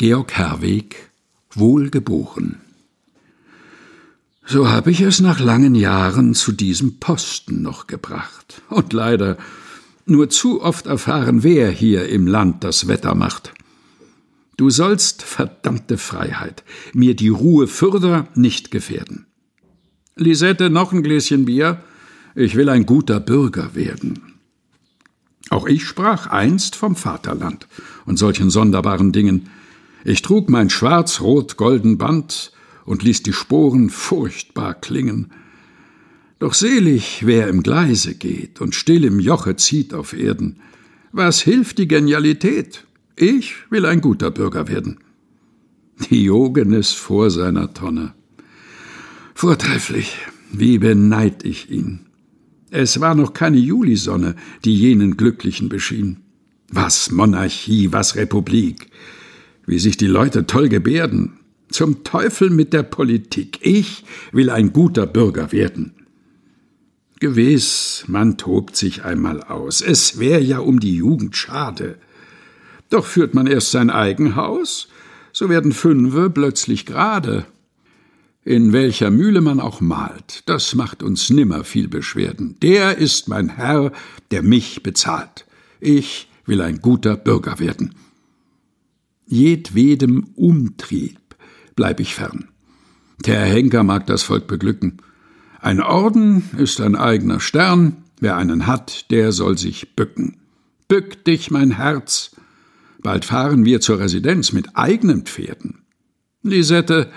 Georg Herweg, wohlgeboren. So habe ich es nach langen Jahren zu diesem Posten noch gebracht und leider nur zu oft erfahren, wer hier im Land das Wetter macht. Du sollst, verdammte Freiheit, mir die Ruhe fürder nicht gefährden. Lisette, noch ein Gläschen Bier? Ich will ein guter Bürger werden. Auch ich sprach einst vom Vaterland und solchen sonderbaren Dingen. Ich trug mein schwarz-rot-golden Band und ließ die Sporen furchtbar klingen. Doch selig, wer im Gleise geht und still im Joche zieht auf Erden. Was hilft die Genialität? Ich will ein guter Bürger werden. Diogenes vor seiner Tonne. Vortrefflich, wie beneid ich ihn. Es war noch keine Julisonne, die jenen Glücklichen beschien. Was Monarchie, was Republik. Wie sich die Leute toll gebärden. Zum Teufel mit der Politik. Ich will ein guter Bürger werden. Gewiss, man tobt sich einmal aus. Es wär ja um die Jugend schade. Doch führt man erst sein Eigenhaus, so werden Fünfe plötzlich gerade. In welcher Mühle man auch malt, das macht uns nimmer viel Beschwerden. Der ist mein Herr, der mich bezahlt. Ich will ein guter Bürger werden. Jedwedem Umtrieb bleib ich fern. Der Henker mag das Volk beglücken. Ein Orden ist ein eigener Stern, wer einen hat, der soll sich bücken. Bück dich, mein Herz. Bald fahren wir zur Residenz mit eigenen Pferden. Lisette,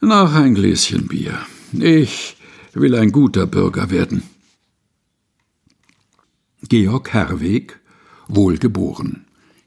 noch ein Gläschen Bier. Ich will ein guter Bürger werden. Georg Herweg, wohlgeboren.